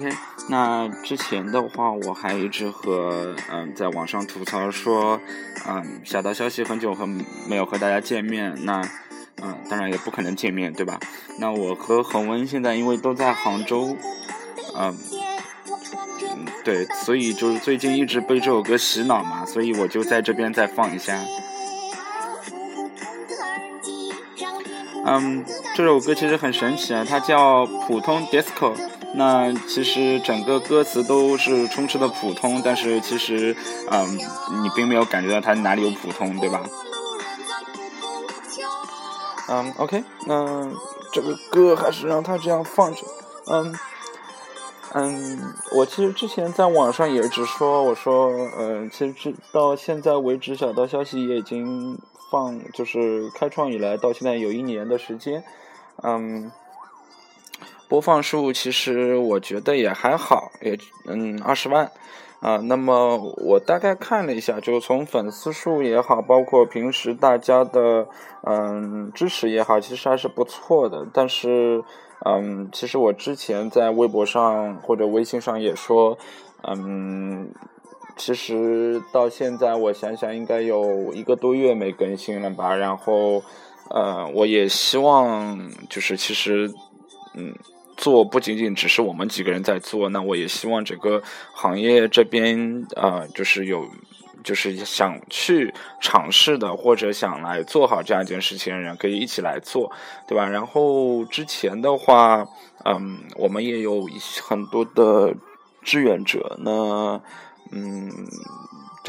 OK，那之前的话，我还一直和嗯，在网上吐槽说，嗯，小道消息很久和没有和大家见面，那嗯，当然也不可能见面，对吧？那我和恒温现在因为都在杭州，嗯，嗯，对，所以就是最近一直被这首歌洗脑嘛，所以我就在这边再放一下。嗯，这首歌其实很神奇啊，它叫普通 disco。那其实整个歌词都是充斥的普通，但是其实，嗯，你并没有感觉到它哪里有普通，对吧？嗯，OK，那这个歌还是让它这样放着。嗯，嗯，我其实之前在网上也只说，我说，嗯，其实到现在为止，小道消息也已经放，就是开创以来到现在有一年的时间，嗯。播放数其实我觉得也还好，也嗯二十万啊。那么我大概看了一下，就从粉丝数也好，包括平时大家的嗯支持也好，其实还是不错的。但是嗯，其实我之前在微博上或者微信上也说，嗯，其实到现在我想想应该有一个多月没更新了吧。然后呃，我也希望就是其实嗯。做不仅仅只是我们几个人在做，那我也希望整个行业这边啊，就是有，就是想去尝试的或者想来做好这样一件事情的人，可以一起来做，对吧？然后之前的话，嗯，我们也有很多的志愿者，那嗯。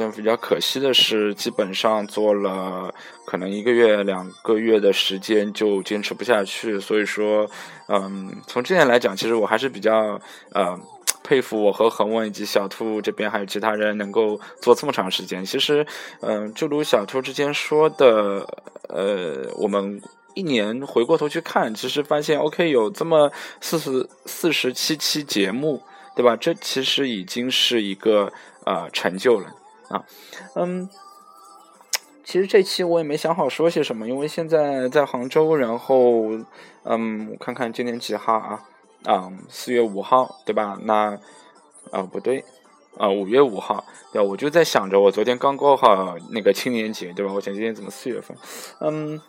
这比较可惜的是，基本上做了可能一个月、两个月的时间就坚持不下去。所以说，嗯，从这点来讲，其实我还是比较呃佩服我和恒温以及小兔这边还有其他人能够做这么长时间。其实，嗯，就如小兔之前说的，呃，我们一年回过头去看，其实发现 OK 有这么四十四十七期节目，对吧？这其实已经是一个呃成就了。啊，嗯，其实这期我也没想好说些什么，因为现在在杭州，然后，嗯，我看看今天几号啊？啊，四月五号，对吧？那，啊，不对，啊，五月五号，对我就在想着，我昨天刚过好那个青年节，对吧？我想今天怎么四月份？嗯，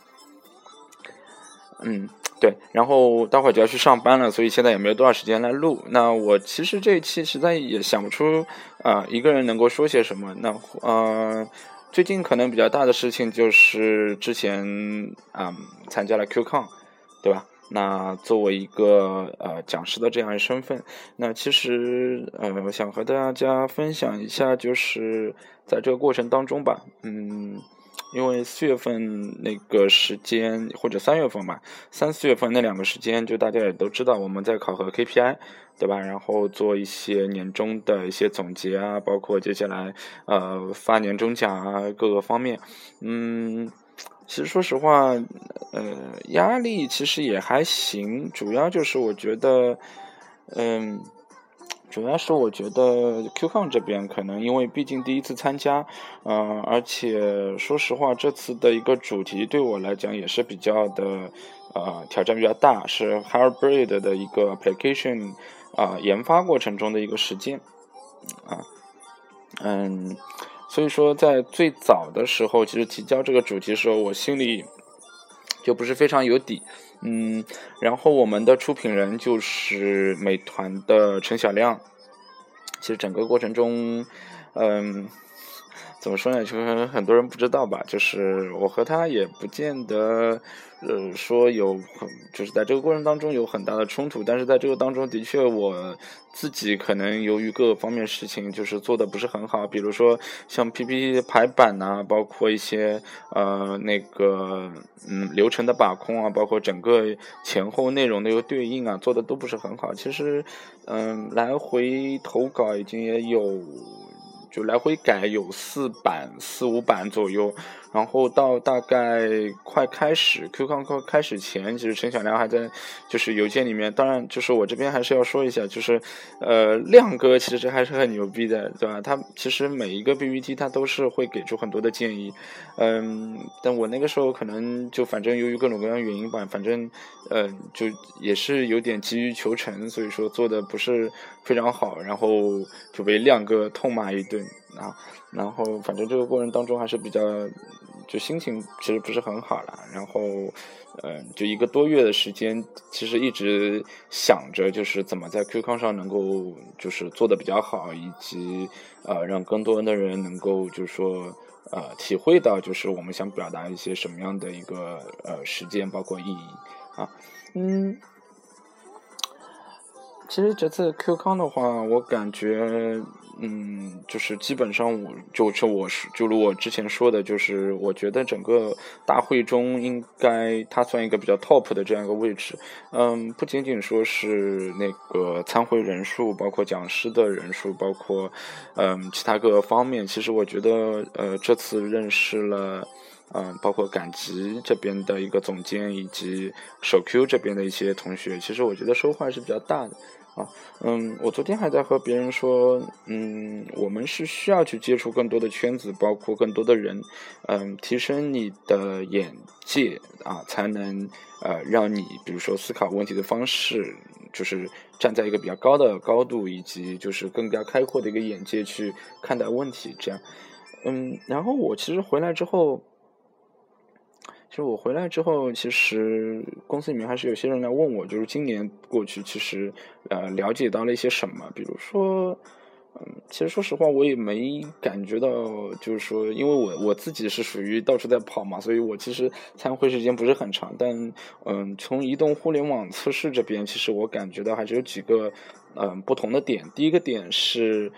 嗯。对，然后待会儿就要去上班了，所以现在也没有多少时间来录。那我其实这一期实在也想不出啊，一个人能够说些什么。那呃，最近可能比较大的事情就是之前啊参加了 QCon，对吧？那作为一个呃讲师的这样一身份，那其实呃我想和大家分享一下，就是在这个过程当中吧，嗯。因为四月份那个时间，或者三月份吧，三四月份那两个时间，就大家也都知道，我们在考核 KPI，对吧？然后做一些年终的一些总结啊，包括接下来呃发年终奖啊，各个方面，嗯，其实说实话，呃，压力其实也还行，主要就是我觉得，嗯。主要是我觉得 QCon 这边可能因为毕竟第一次参加，嗯，而且说实话，这次的一个主题对我来讲也是比较的，呃，挑战比较大，是 Hybrid 的一个 application 啊研发过程中的一个实践，啊，嗯，所以说在最早的时候，其实提交这个主题的时候，我心里就不是非常有底。嗯，然后我们的出品人就是美团的陈小亮。其实整个过程中，嗯。怎么说呢？就是很多人不知道吧。就是我和他也不见得，呃，说有很，就是在这个过程当中有很大的冲突。但是在这个当中的确，我自己可能由于各个方面事情，就是做的不是很好。比如说像 PPT 排版呐，包括一些呃那个嗯流程的把控啊，包括整个前后内容的一个对应啊，做的都不是很好。其实嗯，来回投稿已经也有。就来回改有四版四五版左右。然后到大概快开始 Q 康快开始前，其实陈小亮还在就是邮件里面。当然，就是我这边还是要说一下，就是呃亮哥其实还是很牛逼的，对吧？他其实每一个 PPT 他都是会给出很多的建议，嗯，但我那个时候可能就反正由于各种各样原因吧，反正呃就也是有点急于求成，所以说做的不是非常好，然后就被亮哥痛骂一顿啊。然后反正这个过程当中还是比较。就心情其实不是很好了，然后，嗯，就一个多月的时间，其实一直想着就是怎么在 Q 康上能够就是做的比较好，以及呃让更多的人能够就是说呃体会到就是我们想表达一些什么样的一个呃时间，包括意义啊，嗯，其实这次 Q 康的话，我感觉。嗯，就是基本上，我就是我是，就如我之前说的，就是我觉得整个大会中应该它算一个比较 top 的这样一个位置。嗯，不仅仅说是那个参会人数，包括讲师的人数，包括嗯其他各个方面，其实我觉得呃这次认识了嗯包括赶集这边的一个总监以及手 Q 这边的一些同学，其实我觉得收获还是比较大的。啊，嗯，我昨天还在和别人说，嗯，我们是需要去接触更多的圈子，包括更多的人，嗯，提升你的眼界啊，才能呃让你，比如说思考问题的方式，就是站在一个比较高的高度，以及就是更加开阔的一个眼界去看待问题，这样，嗯，然后我其实回来之后。其实我回来之后，其实公司里面还是有些人来问我，就是今年过去，其实呃了解到了一些什么，比如说，嗯，其实说实话，我也没感觉到，就是说，因为我我自己是属于到处在跑嘛，所以我其实参会时间不是很长，但嗯，从移动互联网测试这边，其实我感觉到还是有几个嗯不同的点。第一个点是。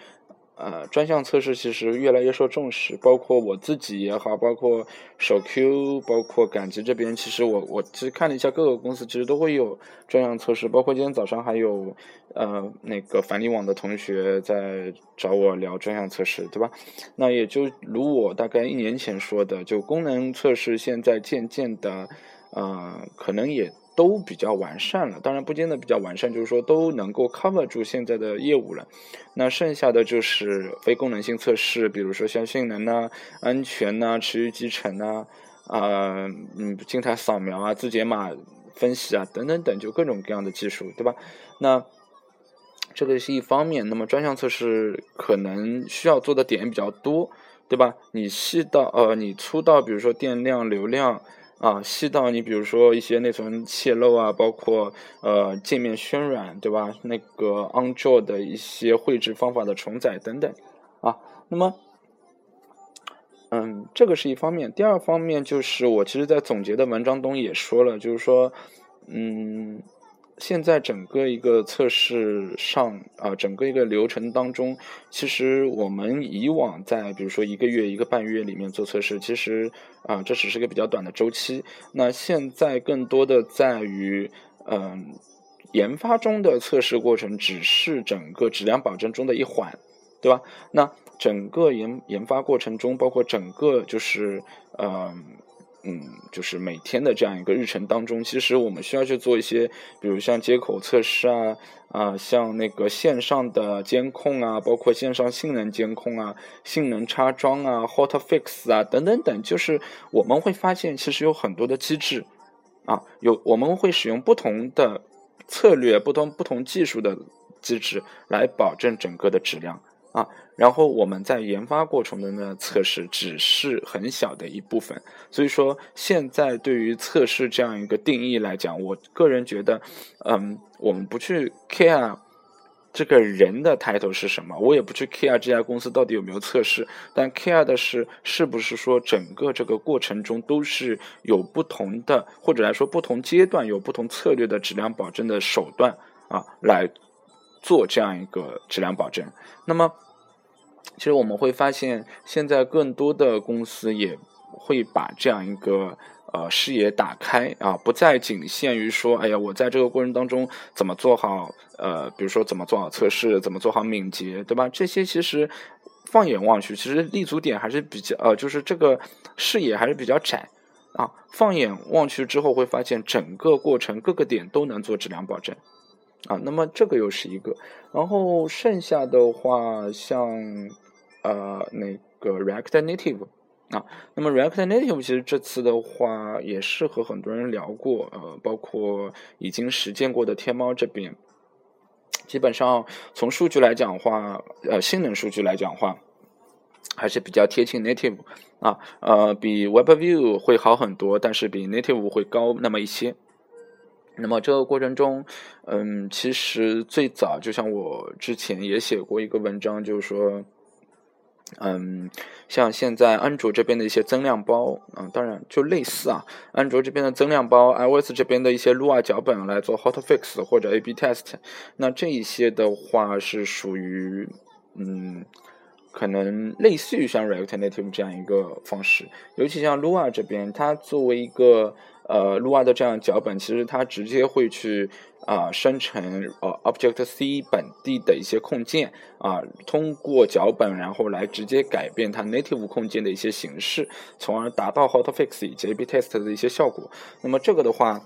呃，专项测试其实越来越受重视，包括我自己也好，包括手 Q，包括赶集这边，其实我我其实看了一下各个公司，其实都会有专项测试，包括今天早上还有呃那个返利网的同学在找我聊专项测试，对吧？那也就如我大概一年前说的，就功能测试现在渐渐的，呃，可能也。都比较完善了，当然不见得比较完善，就是说都能够 cover 住现在的业务了。那剩下的就是非功能性测试，比如说像性能呐、安全呐、持续集成呐、啊嗯静态扫描啊、字节码分析啊等等等，就各种各样的技术，对吧？那这个是一方面。那么专项测试可能需要做的点比较多，对吧？你细到呃，你粗到比如说电量、流量。啊，细到你比如说一些内存泄露啊，包括呃界面渲染，对吧？那个 on j o 的一些绘制方法的重载等等，啊，那么，嗯，这个是一方面。第二方面就是我其实在总结的文章中也说了，就是说，嗯。现在整个一个测试上啊，整个一个流程当中，其实我们以往在比如说一个月、一个半月里面做测试，其实啊，这只是个比较短的周期。那现在更多的在于，嗯，研发中的测试过程只是整个质量保证中的一环，对吧？那整个研研发过程中，包括整个就是嗯。嗯，就是每天的这样一个日程当中，其实我们需要去做一些，比如像接口测试啊，啊，像那个线上的监控啊，包括线上性能监控啊，性能插装啊，hot fix 啊，等等等，就是我们会发现，其实有很多的机制，啊，有我们会使用不同的策略，不同不同技术的机制来保证整个的质量。啊，然后我们在研发过程中的测试只是很小的一部分，所以说现在对于测试这样一个定义来讲，我个人觉得，嗯，我们不去 care 这个人的 title 是什么，我也不去 care 这家公司到底有没有测试，但 care 的是是不是说整个这个过程中都是有不同的，或者来说不同阶段有不同策略的质量保证的手段啊，来做这样一个质量保证，那么。其实我们会发现，现在更多的公司也会把这样一个呃视野打开啊，不再仅限于说，哎呀，我在这个过程当中怎么做好呃，比如说怎么做好测试，怎么做好敏捷，对吧？这些其实放眼望去，其实立足点还是比较呃，就是这个视野还是比较窄啊。放眼望去之后，会发现整个过程各个点都能做质量保证啊。那么这个又是一个，然后剩下的话，像呃那个 React Native。啊，那么 React Native 其实这次的话也是和很多人聊过，呃，包括已经实践过的天猫这边，基本上从数据来讲话，呃，性能数据来讲话，还是比较贴近 Native 啊，呃，比 WebView 会好很多，但是比 Native 会高那么一些。那么这个过程中，嗯，其实最早就像我之前也写过一个文章，就是说。嗯，像现在安卓这边的一些增量包，嗯，当然就类似啊，安卓这边的增量包，iOS 这边的一些 Lua 脚本来做 Hotfix 或者 A/B test，那这一些的话是属于，嗯，可能类似于像 React Native 这样一个方式，尤其像 Lua 这边，它作为一个呃 Lua 的这样脚本，其实它直接会去。啊，生成呃 Object C 本地的一些控件啊，通过脚本，然后来直接改变它 native 控件的一些形式，从而达到 Hotfix 以及 A/B test 的一些效果。那么这个的话，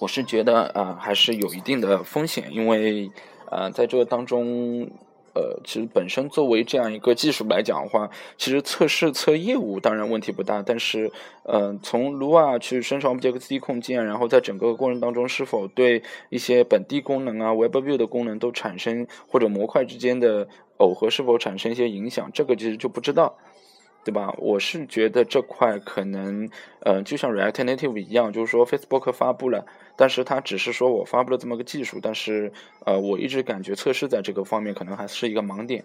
我是觉得啊，还是有一定的风险，因为呃，在这个当中。呃，其实本身作为这样一个技术来讲的话，其实测试测业务当然问题不大，但是，嗯，从 Lua 去生成 Object-C 控件，然后在整个过程当中是否对一些本地功能啊、WebView 的功能都产生或者模块之间的耦合是否产生一些影响，这个其实就不知道。对吧？我是觉得这块可能，呃，就像 React Native 一样，就是说 Facebook 发布了，但是它只是说我发布了这么个技术，但是，呃，我一直感觉测试在这个方面可能还是一个盲点，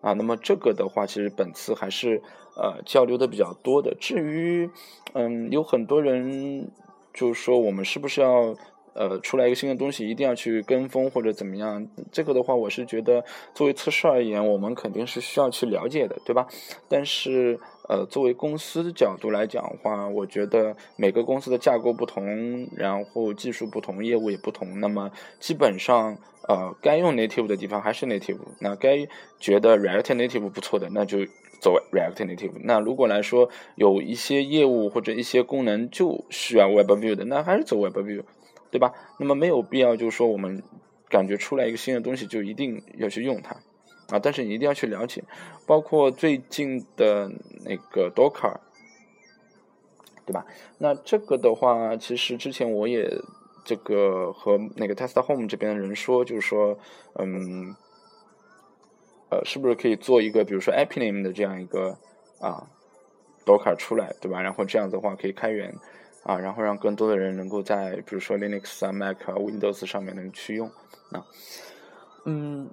啊，那么这个的话，其实本次还是呃交流的比较多的。至于，嗯，有很多人就是说我们是不是要？呃，出来一个新的东西，一定要去跟风或者怎么样？这个的话，我是觉得作为测试而言，我们肯定是需要去了解的，对吧？但是，呃，作为公司的角度来讲的话，我觉得每个公司的架构不同，然后技术不同，业务也不同，那么基本上，呃，该用 native 的地方还是 native，那该觉得 React Native 不错的，那就走 React Native。那如果来说有一些业务或者一些功能就需要 WebView 的，那还是走 WebView。对吧？那么没有必要，就是说我们感觉出来一个新的东西就一定要去用它啊！但是你一定要去了解，包括最近的那个 Docker，对吧？那这个的话，其实之前我也这个和那个 Test Home 这边的人说，就是说，嗯，呃，是不是可以做一个，比如说 Epiname 的这样一个啊 Docker 出来，对吧？然后这样子的话可以开源。啊，然后让更多的人能够在比如说 Linux 啊、Mac 啊、Windows 上面能去用啊，嗯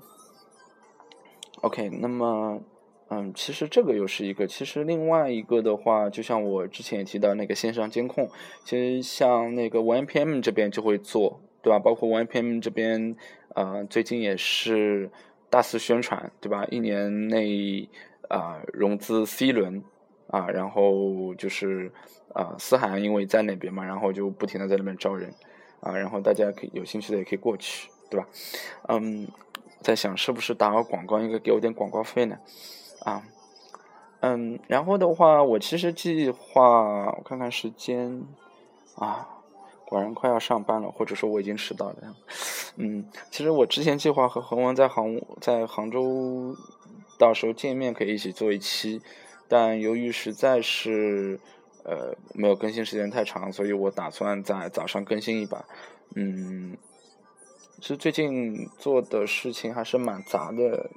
，OK，那么嗯，其实这个又是一个，其实另外一个的话，就像我之前也提到那个线上监控，其实像那个 OnePM 这边就会做，对吧？包括 OnePM 这边啊，最近也是大肆宣传，对吧？一年内啊融资 C 轮啊，然后就是。啊，思涵因为在那边嘛，然后就不停的在那边招人，啊，然后大家可以有兴趣的也可以过去，对吧？嗯，在想是不是打个广告应该给我点广告费呢？啊，嗯，然后的话，我其实计划我看看时间，啊，果然快要上班了，或者说我已经迟到了。嗯，其实我之前计划和恒文在杭在杭州到时候见面可以一起做一期，但由于实在是。呃，没有更新时间太长，所以我打算在早上更新一把。嗯，其实最近做的事情还是蛮杂的。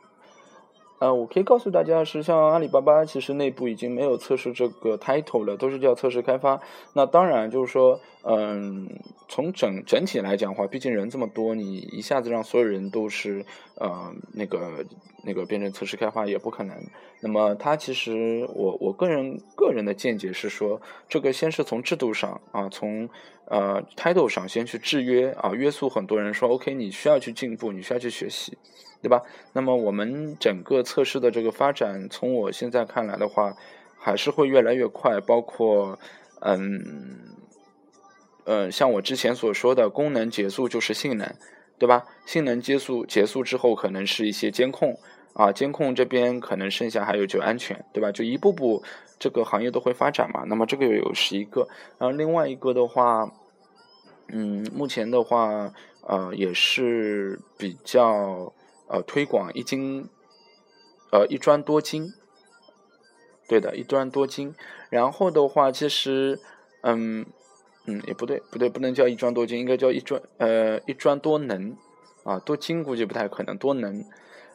呃，我可以告诉大家是，像阿里巴巴其实内部已经没有测试这个 title 了，都是叫测试开发。那当然就是说，嗯，从整整体来讲的话，毕竟人这么多，你一下子让所有人都是呃那个那个变成测试开发也不可能。那么它其实我我个人个人的见解是说，这个先是从制度上啊，从呃 title 上先去制约啊，约束很多人说 OK，你需要去进步，你需要去学习。对吧？那么我们整个测试的这个发展，从我现在看来的话，还是会越来越快。包括，嗯，呃，像我之前所说的，功能结束就是性能，对吧？性能结束结束之后，可能是一些监控啊，监控这边可能剩下还有就安全，对吧？就一步步这个行业都会发展嘛。那么这个有是一个，然后另外一个的话，嗯，目前的话，呃，也是比较呃推广一金，呃一砖多金，对的，一砖多金。然后的话，其实，嗯。嗯，也不对，不对，不能叫一专多精，应该叫一专呃一专多能，啊，多精估计不太可能，多能，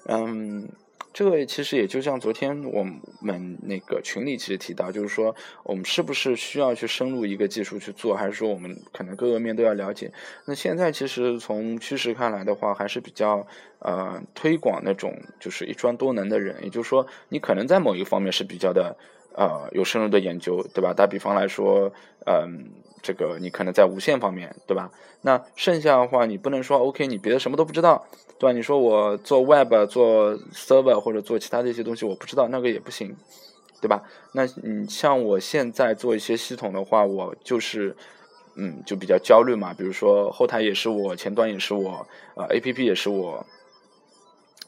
嗯，这个其实也就像昨天我们那个群里其实提到，就是说我们是不是需要去深入一个技术去做，还是说我们可能各个面都要了解？那现在其实从趋势看来的话，还是比较呃推广那种就是一专多能的人，也就是说你可能在某一方面是比较的呃有深入的研究，对吧？打比方来说，嗯。这个你可能在无线方面，对吧？那剩下的话，你不能说 OK，你别的什么都不知道，对吧？你说我做 Web、做 Server 或者做其他的一些东西，我不知道，那个也不行，对吧？那你像我现在做一些系统的话，我就是，嗯，就比较焦虑嘛。比如说后台也是我，前端也是我，呃，APP 也是我，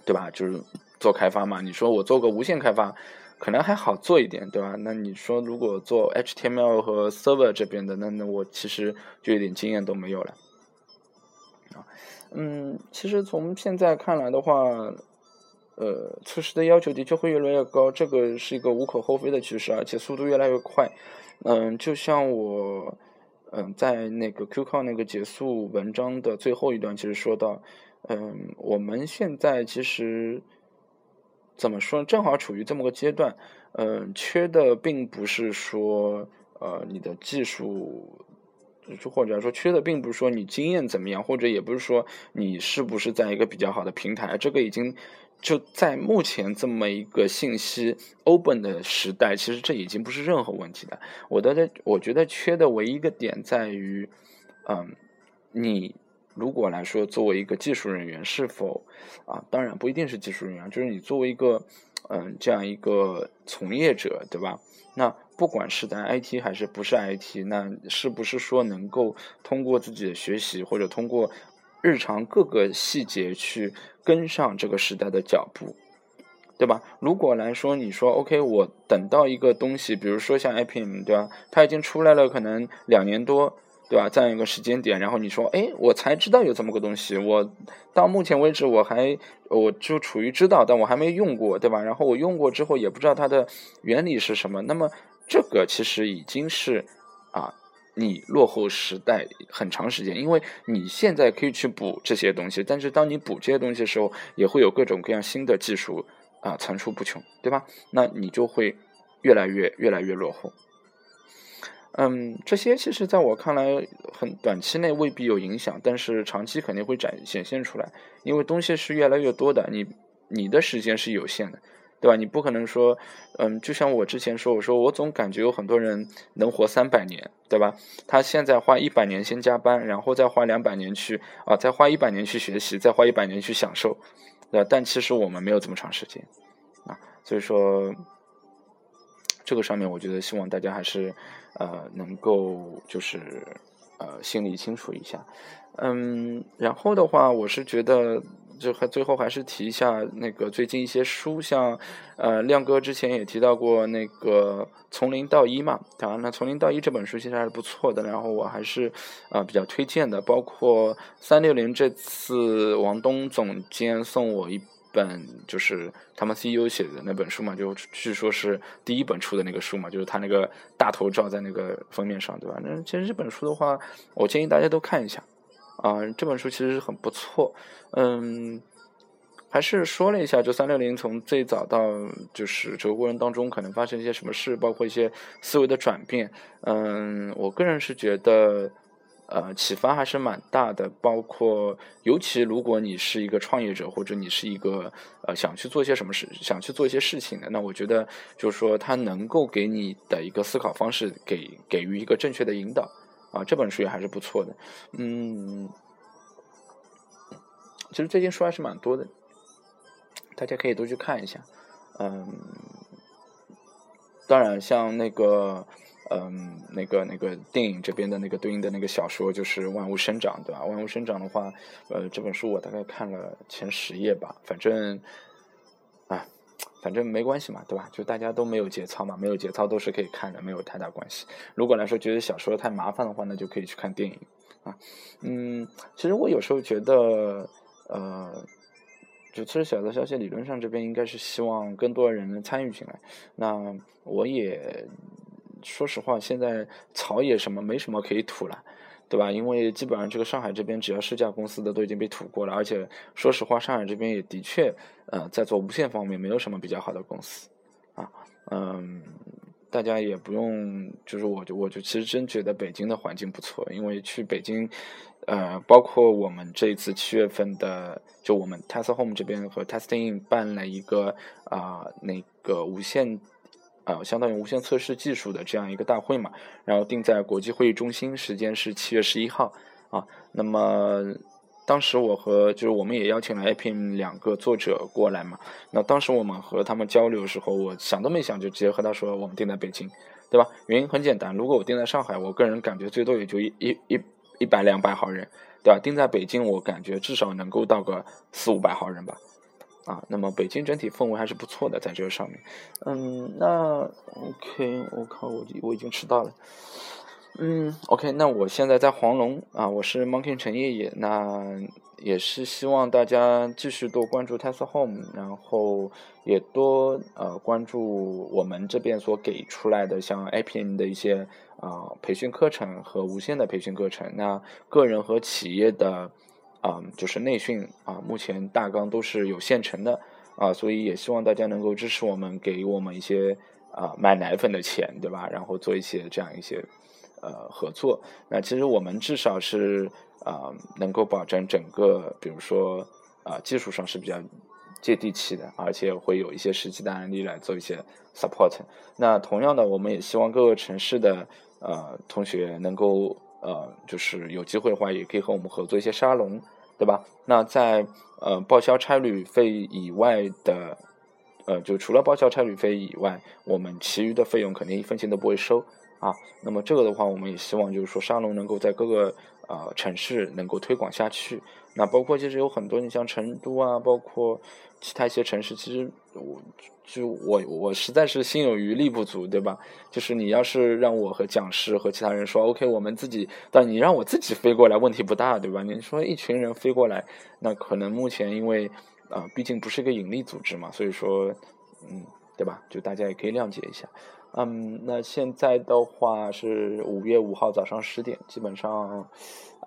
对吧？就是做开发嘛。你说我做个无线开发。可能还好做一点，对吧？那你说如果做 HTML 和 Server 这边的，那那我其实就一点经验都没有了。啊，嗯，其实从现在看来的话，呃，测试的要求的确会越来越高，这个是一个无可厚非的趋势，而且速度越来越快。嗯，就像我，嗯，在那个 QQ 那个结束文章的最后一段，其实说到，嗯，我们现在其实。怎么说？正好处于这么个阶段，嗯，缺的并不是说，呃，你的技术，就或者说缺的并不是说你经验怎么样，或者也不是说你是不是在一个比较好的平台。这个已经就在目前这么一个信息 open 的时代，其实这已经不是任何问题的。我的，我觉得缺的唯一一个点在于，嗯，你。如果来说，作为一个技术人员，是否啊？当然不一定是技术人员，就是你作为一个嗯这样一个从业者，对吧？那不管是在 IT 还是不是 IT，那是不是说能够通过自己的学习，或者通过日常各个细节去跟上这个时代的脚步，对吧？如果来说，你说 OK，我等到一个东西，比如说像 IPM，对吧？它已经出来了，可能两年多。对吧？这样一个时间点，然后你说，哎，我才知道有这么个东西，我到目前为止我还我就处于知道，但我还没用过，对吧？然后我用过之后也不知道它的原理是什么，那么这个其实已经是啊，你落后时代很长时间，因为你现在可以去补这些东西，但是当你补这些东西的时候，也会有各种各样新的技术啊层出不穷，对吧？那你就会越来越越来越落后。嗯，这些其实在我看来，很短期内未必有影响，但是长期肯定会展显现出来，因为东西是越来越多的，你你的时间是有限的，对吧？你不可能说，嗯，就像我之前说，我说我总感觉有很多人能活三百年，对吧？他现在花一百年先加班，然后再花两百年去啊，再花一百年去学习，再花一百年去享受，对吧？但其实我们没有这么长时间啊，所以说。这个上面，我觉得希望大家还是，呃，能够就是，呃，心里清楚一下，嗯，然后的话，我是觉得，就还最后还是提一下那个最近一些书，像，呃，亮哥之前也提到过那个《从零到一》嘛，当然，那《从零到一》这本书其实还是不错的，然后我还是，呃，比较推荐的，包括三六零这次王东总监送我一。本就是他们 CEO 写的那本书嘛，就据说是第一本出的那个书嘛，就是他那个大头照在那个封面上，对吧？那其实这本书的话，我建议大家都看一下啊。这本书其实很不错，嗯，还是说了一下，就三六零从最早到就是这个过程当中可能发生一些什么事，包括一些思维的转变。嗯，我个人是觉得。呃，启发还是蛮大的，包括尤其如果你是一个创业者，或者你是一个呃想去做一些什么事，想去做一些事情的，那我觉得就是说，它能够给你的一个思考方式，给给予一个正确的引导啊。这本书也还是不错的，嗯，其实最近书还是蛮多的，大家可以都去看一下，嗯，当然像那个。嗯，那个那个电影这边的那个对应的那个小说就是《万物生长》，对吧？《万物生长》的话，呃，这本书我大概看了前十页吧，反正啊反正没关系嘛，对吧？就大家都没有节操嘛，没有节操都是可以看的，没有太大关系。如果来说觉得小说太麻烦的话，那就可以去看电影啊。嗯，其实我有时候觉得，呃，就其实小道消息理论上这边应该是希望更多人能参与进来。那我也说实话，现在草野什么没什么可以吐了。对吧？因为基本上这个上海这边只要试驾公司的都已经被吐过了，而且说实话，上海这边也的确，呃，在做无线方面没有什么比较好的公司，啊，嗯，大家也不用，就是我就我就其实真觉得北京的环境不错，因为去北京，呃，包括我们这一次七月份的，就我们 Test Home 这边和 Testing 办了一个啊那个无线。啊，相当于无线测试技术的这样一个大会嘛，然后定在国际会议中心，时间是七月十一号啊。那么当时我和就是我们也邀请了 APM 两个作者过来嘛。那当时我们和他们交流的时候，我想都没想就直接和他说，我们定在北京，对吧？原因很简单，如果我定在上海，我个人感觉最多也就一一一一百两百号人，对吧？定在北京，我感觉至少能够到个四五百号人吧。啊，那么北京整体氛围还是不错的，在这个上面，嗯，那 OK，我靠，我我已经迟到了，嗯，OK，那我现在在黄龙啊，我是 Monkey 陈烨烨，那也是希望大家继续多关注 Tesla Home，然后也多呃关注我们这边所给出来的像 APN 的一些啊培训课程和无线的培训课程，那个人和企业的。啊，就是内训啊，目前大纲都是有现成的啊，所以也希望大家能够支持我们，给我们一些啊买奶粉的钱，对吧？然后做一些这样一些呃合作。那其实我们至少是啊能够保证整个，比如说啊技术上是比较接地气的，而且会有一些实际的案例来做一些 support。那同样的，我们也希望各个城市的呃同学能够。呃，就是有机会的话，也可以和我们合作一些沙龙，对吧？那在呃报销差旅费以外的，呃，就除了报销差旅费以外，我们其余的费用肯定一分钱都不会收啊。那么这个的话，我们也希望就是说沙龙能够在各个呃城市能够推广下去。那包括其实有很多，你像成都啊，包括其他一些城市，其实我就我我实在是心有余力不足，对吧？就是你要是让我和讲师和其他人说，OK，我们自己，但你让我自己飞过来，问题不大，对吧？你说一群人飞过来，那可能目前因为啊，毕竟不是一个盈利组织嘛，所以说，嗯，对吧？就大家也可以谅解一下。嗯，那现在的话是五月五号早上十点，基本上。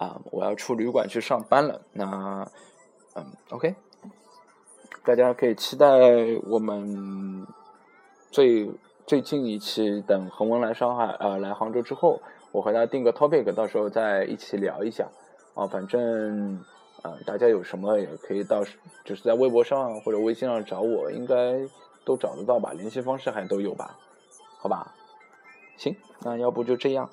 啊，我要出旅馆去上班了。那，嗯，OK，大家可以期待我们最最近一期，等恒温来上海，呃，来杭州之后，我和他定个 topic，到时候再一起聊一下。啊，反正，呃，大家有什么也可以到，就是在微博上或者微信上找我，应该都找得到吧？联系方式还都有吧？好吧，行，那要不就这样。